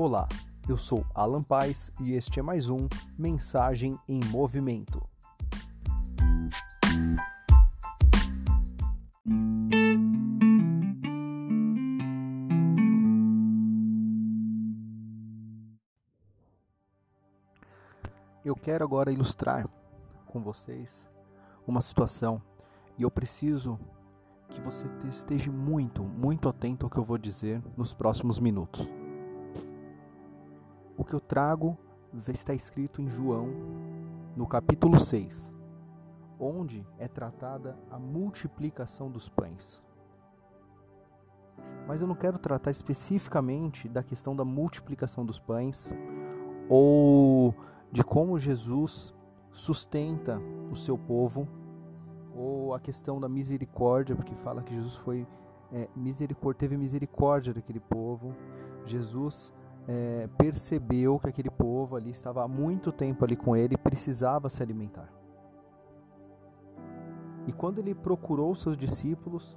Olá, eu sou Alan Paz e este é mais um Mensagem em Movimento. Eu quero agora ilustrar com vocês uma situação e eu preciso que você esteja muito, muito atento ao que eu vou dizer nos próximos minutos. Que eu trago está escrito em João, no capítulo 6, onde é tratada a multiplicação dos pães. Mas eu não quero tratar especificamente da questão da multiplicação dos pães ou de como Jesus sustenta o seu povo ou a questão da misericórdia, porque fala que Jesus foi é, misericórdia, teve misericórdia daquele povo. Jesus é, percebeu que aquele povo ali estava há muito tempo ali com ele e precisava se alimentar. E quando ele procurou seus discípulos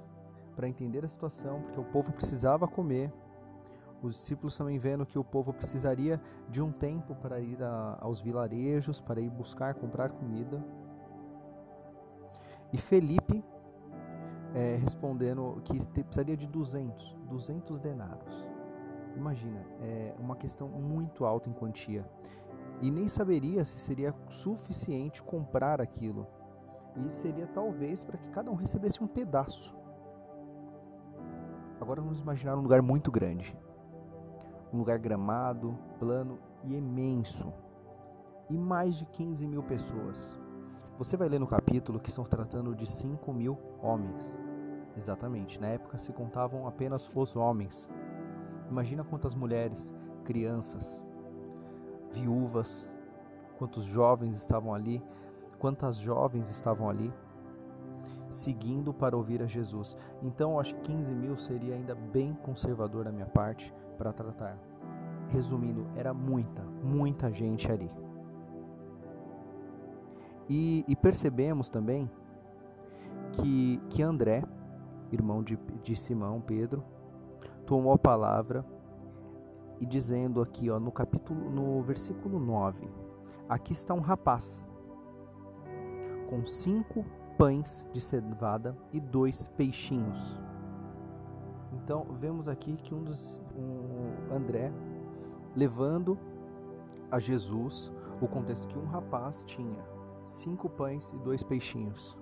para entender a situação, porque o povo precisava comer, os discípulos também vendo que o povo precisaria de um tempo para ir a, aos vilarejos, para ir buscar, comprar comida. E Felipe é, respondendo que precisaria de 200, 200 denários. Imagina, é uma questão muito alta em quantia. E nem saberia se seria suficiente comprar aquilo. E seria talvez para que cada um recebesse um pedaço. Agora vamos imaginar um lugar muito grande. Um lugar gramado, plano e imenso. E mais de 15 mil pessoas. Você vai ler no capítulo que estão tratando de 5 mil homens. Exatamente, na época se contavam apenas os homens. Imagina quantas mulheres, crianças, viúvas, quantos jovens estavam ali, quantas jovens estavam ali, seguindo para ouvir a Jesus. Então, acho que 15 mil seria ainda bem conservador da minha parte para tratar. Resumindo, era muita, muita gente ali. E, e percebemos também que, que André, irmão de, de Simão, Pedro, tomou a palavra e dizendo aqui, ó, no capítulo, no versículo 9, aqui está um rapaz com cinco pães de cevada e dois peixinhos. Então vemos aqui que um dos um André levando a Jesus o contexto que um rapaz tinha cinco pães e dois peixinhos.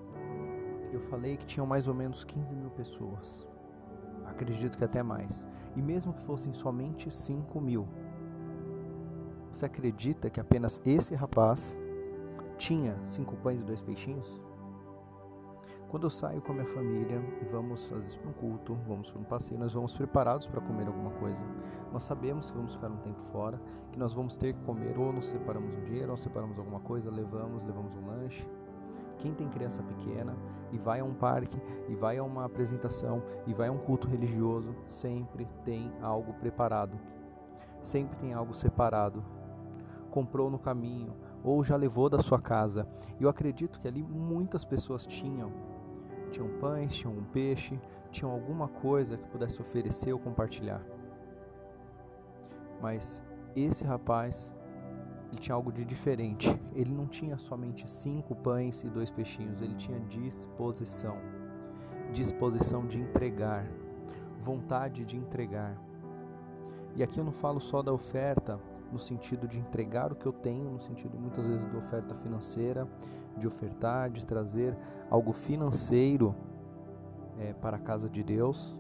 Eu falei que tinham mais ou menos 15 mil pessoas. Acredito que até mais. E mesmo que fossem somente 5 mil, você acredita que apenas esse rapaz tinha cinco pães e dois peixinhos? Quando eu saio com a minha família e vamos às vezes para um culto, vamos para um passeio, nós vamos preparados para comer alguma coisa. Nós sabemos que vamos ficar um tempo fora, que nós vamos ter que comer, ou nos separamos um dinheiro, ou separamos alguma coisa, levamos, levamos um lanche. Quem tem criança pequena e vai a um parque, e vai a uma apresentação, e vai a um culto religioso, sempre tem algo preparado. Sempre tem algo separado. Comprou no caminho, ou já levou da sua casa. Eu acredito que ali muitas pessoas tinham tinham pães, tinham um peixe, tinham alguma coisa que pudesse oferecer ou compartilhar. Mas esse rapaz, ele tinha algo de diferente. Ele não tinha somente cinco pães e dois peixinhos, ele tinha disposição. Disposição de entregar, vontade de entregar. E aqui eu não falo só da oferta no sentido de entregar o que eu tenho, no sentido muitas vezes de oferta financeira, de ofertar, de trazer algo financeiro é, para a casa de Deus,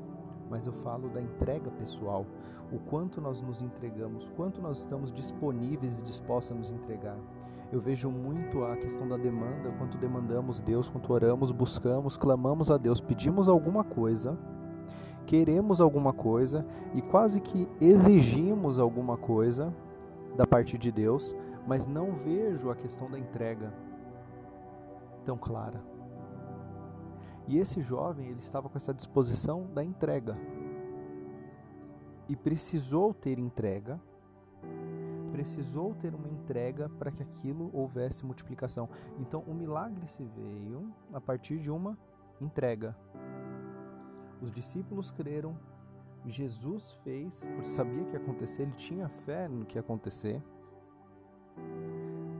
mas eu falo da entrega pessoal, o quanto nós nos entregamos, quanto nós estamos disponíveis e dispostos a nos entregar. Eu vejo muito a questão da demanda, quanto demandamos Deus, quanto oramos, buscamos, clamamos a Deus, pedimos alguma coisa, queremos alguma coisa e quase que exigimos alguma coisa da parte de Deus, mas não vejo a questão da entrega tão clara. E esse jovem, ele estava com essa disposição da entrega. E precisou ter entrega, precisou ter uma entrega para que aquilo houvesse multiplicação. Então, o milagre se veio a partir de uma entrega. Os discípulos creram, Jesus fez, porque sabia que ia acontecer, ele tinha fé no que ia acontecer,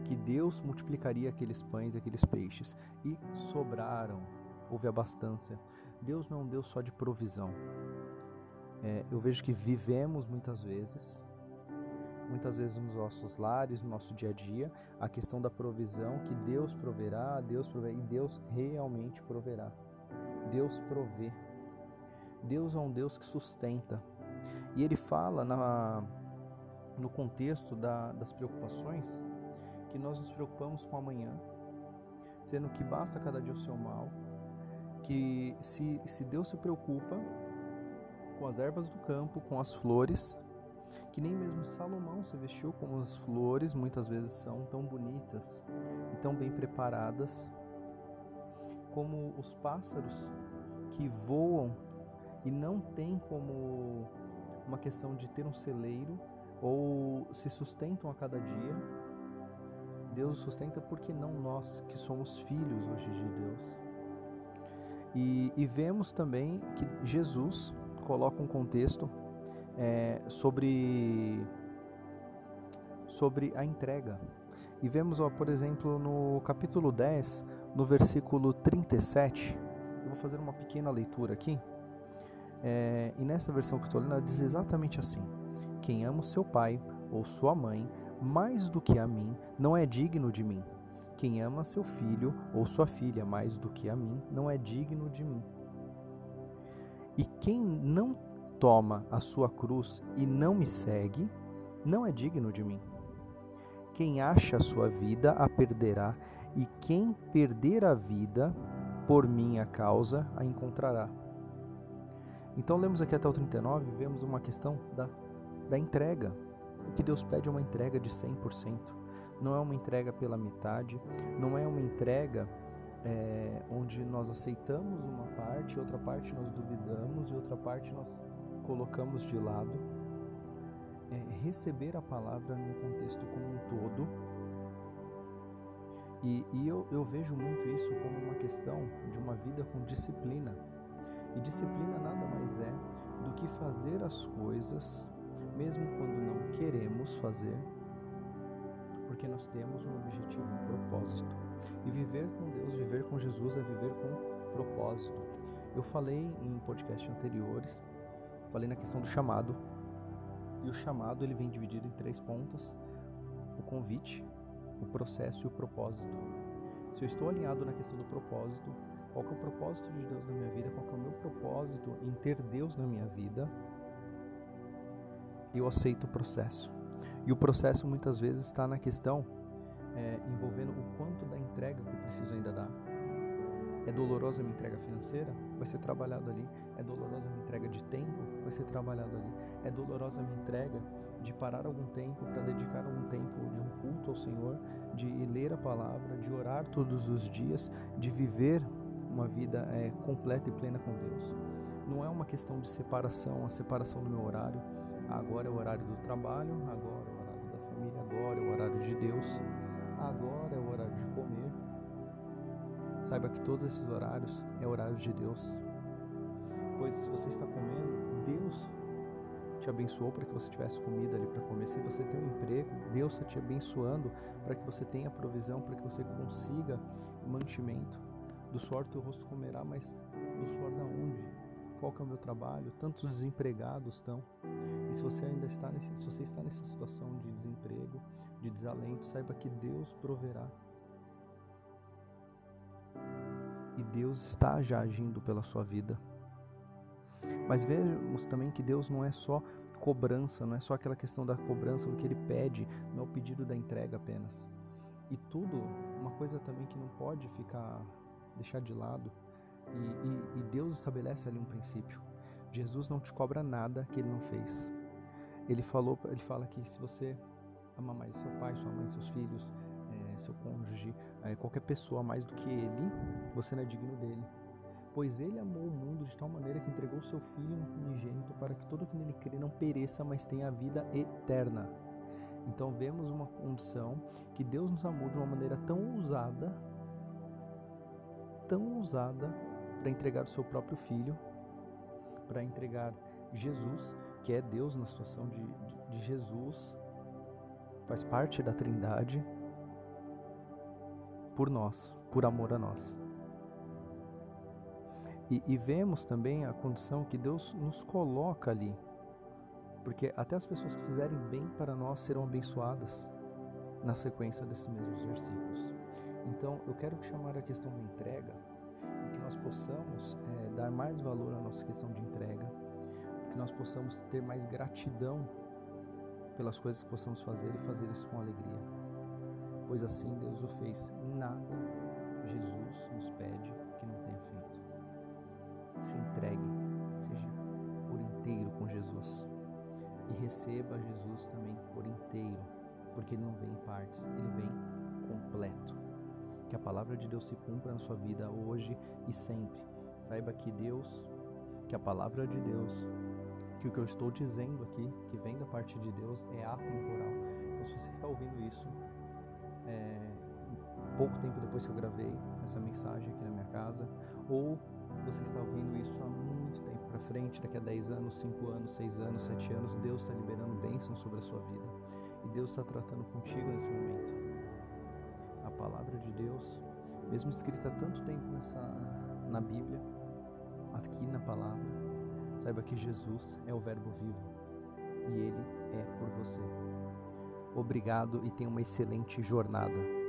que Deus multiplicaria aqueles pães e aqueles peixes. E sobraram, houve abastança. Deus não é um Deus só de provisão. É, eu vejo que vivemos muitas vezes, muitas vezes nos nossos lares, no nosso dia a dia, a questão da provisão, que Deus proverá, Deus proverá, e Deus realmente proverá. Deus provê. Deus é um Deus que sustenta. E ele fala na, no contexto da, das preocupações que nós nos preocupamos com amanhã, sendo que basta cada dia o seu mal, que se, se Deus se preocupa com as ervas do campo, com as flores, que nem mesmo Salomão se vestiu como as flores, muitas vezes são tão bonitas e tão bem preparadas, como os pássaros que voam e não tem como uma questão de ter um celeiro ou se sustentam a cada dia. Deus sustenta porque não nós que somos filhos hoje de Deus. E, e vemos também que Jesus coloca um contexto é, sobre sobre a entrega. E vemos, ó, por exemplo, no capítulo 10, no versículo 37, eu vou fazer uma pequena leitura aqui. É, e nessa versão que estou lendo, diz exatamente assim: Quem ama o seu pai ou sua mãe mais do que a mim, não é digno de mim. Quem ama seu filho ou sua filha mais do que a mim, não é digno de mim. E quem não toma a sua cruz e não me segue, não é digno de mim. Quem acha a sua vida a perderá, e quem perder a vida por minha causa a encontrará. Então lemos aqui até o 39, vemos uma questão da, da entrega. O que Deus pede é uma entrega de 100%. Não é uma entrega pela metade, não é uma entrega é, onde nós aceitamos uma parte, outra parte nós duvidamos e outra parte nós colocamos de lado. É, receber a palavra no contexto como um todo. E, e eu, eu vejo muito isso como uma questão de uma vida com disciplina e disciplina nada mais é do que fazer as coisas, mesmo quando não queremos fazer, porque nós temos um objetivo, um propósito. E viver com Deus, viver com Jesus é viver com propósito. Eu falei em podcasts anteriores, falei na questão do chamado. E o chamado ele vem dividido em três pontas: o convite, o processo e o propósito. Se eu estou alinhado na questão do propósito, qual é o propósito de Deus na minha vida, qual é o meu propósito em ter Deus na minha vida, eu aceito o processo. E o processo muitas vezes está na questão é, envolvendo o quanto da entrega que eu preciso ainda dar. É dolorosa a minha entrega financeira? Vai ser trabalhado ali. É dolorosa a minha entrega de tempo? Vai ser trabalhado ali. É dolorosa a minha entrega de parar algum tempo para dedicar algum tempo de um culto ao Senhor, de ler a palavra, de orar todos os dias, de viver uma vida é, completa e plena com Deus. Não é uma questão de separação, a separação do meu horário. Agora é o horário do trabalho, agora é o horário da família, agora é o horário de Deus, agora é o horário de comer. Saiba que todos esses horários é horário de Deus. Pois se você está comendo, Deus te abençoou para que você tivesse comida ali para comer. Se você tem um emprego, Deus está te abençoando para que você tenha provisão, para que você consiga mantimento. Do suor teu rosto comerá, mas do suor da onde? Qual que é o meu trabalho? Tantos desempregados estão. E se você ainda está nesse, se você está nessa situação de desemprego, de desalento, saiba que Deus proverá. E Deus está já agindo pela sua vida. Mas vejamos também que Deus não é só cobrança, não é só aquela questão da cobrança, o que ele pede, não é o pedido da entrega apenas. E tudo, uma coisa também que não pode ficar deixar de lado. E, e, e Deus estabelece ali um princípio. Jesus não te cobra nada que ele não fez. Ele falou, ele fala que se você ama mais seu pai, sua mãe, seus filhos, é, seu cônjuge, é, qualquer pessoa mais do que ele, você não é digno dele. Pois ele amou o mundo de tal maneira que entregou seu filho unigênito para que todo que nele crê não pereça, mas tenha vida eterna. Então vemos uma condição que Deus nos amou de uma maneira tão ousada tão ousada para entregar o seu próprio filho, para entregar Jesus, que é Deus na situação de, de, de Jesus, faz parte da Trindade por nós, por amor a nós. E, e, vemos também a condição que Deus nos coloca ali, porque até as pessoas que fizerem bem para nós serão abençoadas na sequência desses mesmos versículos. Então, eu quero chamar a questão da entrega que nós possamos é, dar mais valor à nossa questão de entrega, que nós possamos ter mais gratidão pelas coisas que possamos fazer e fazer isso com alegria. Pois assim Deus o fez. Nada Jesus nos pede que não tenha feito. Se entregue, seja por inteiro com Jesus. E receba Jesus também por inteiro, porque ele não vem em partes, ele vem completo. Que a palavra de Deus se cumpra na sua vida hoje e sempre. Saiba que Deus, que a palavra de Deus, que o que eu estou dizendo aqui, que vem da parte de Deus, é atemporal. Então, se você está ouvindo isso, é, pouco tempo depois que eu gravei essa mensagem aqui na minha casa, ou você está ouvindo isso há muito tempo para frente, daqui a 10 anos, 5 anos, 6 anos, 7 anos, Deus está liberando bênçãos sobre a sua vida. E Deus está tratando contigo nesse momento de Deus, mesmo escrita há tanto tempo nessa, na Bíblia, aqui na palavra, saiba que Jesus é o Verbo vivo e Ele é por você. Obrigado e tenha uma excelente jornada.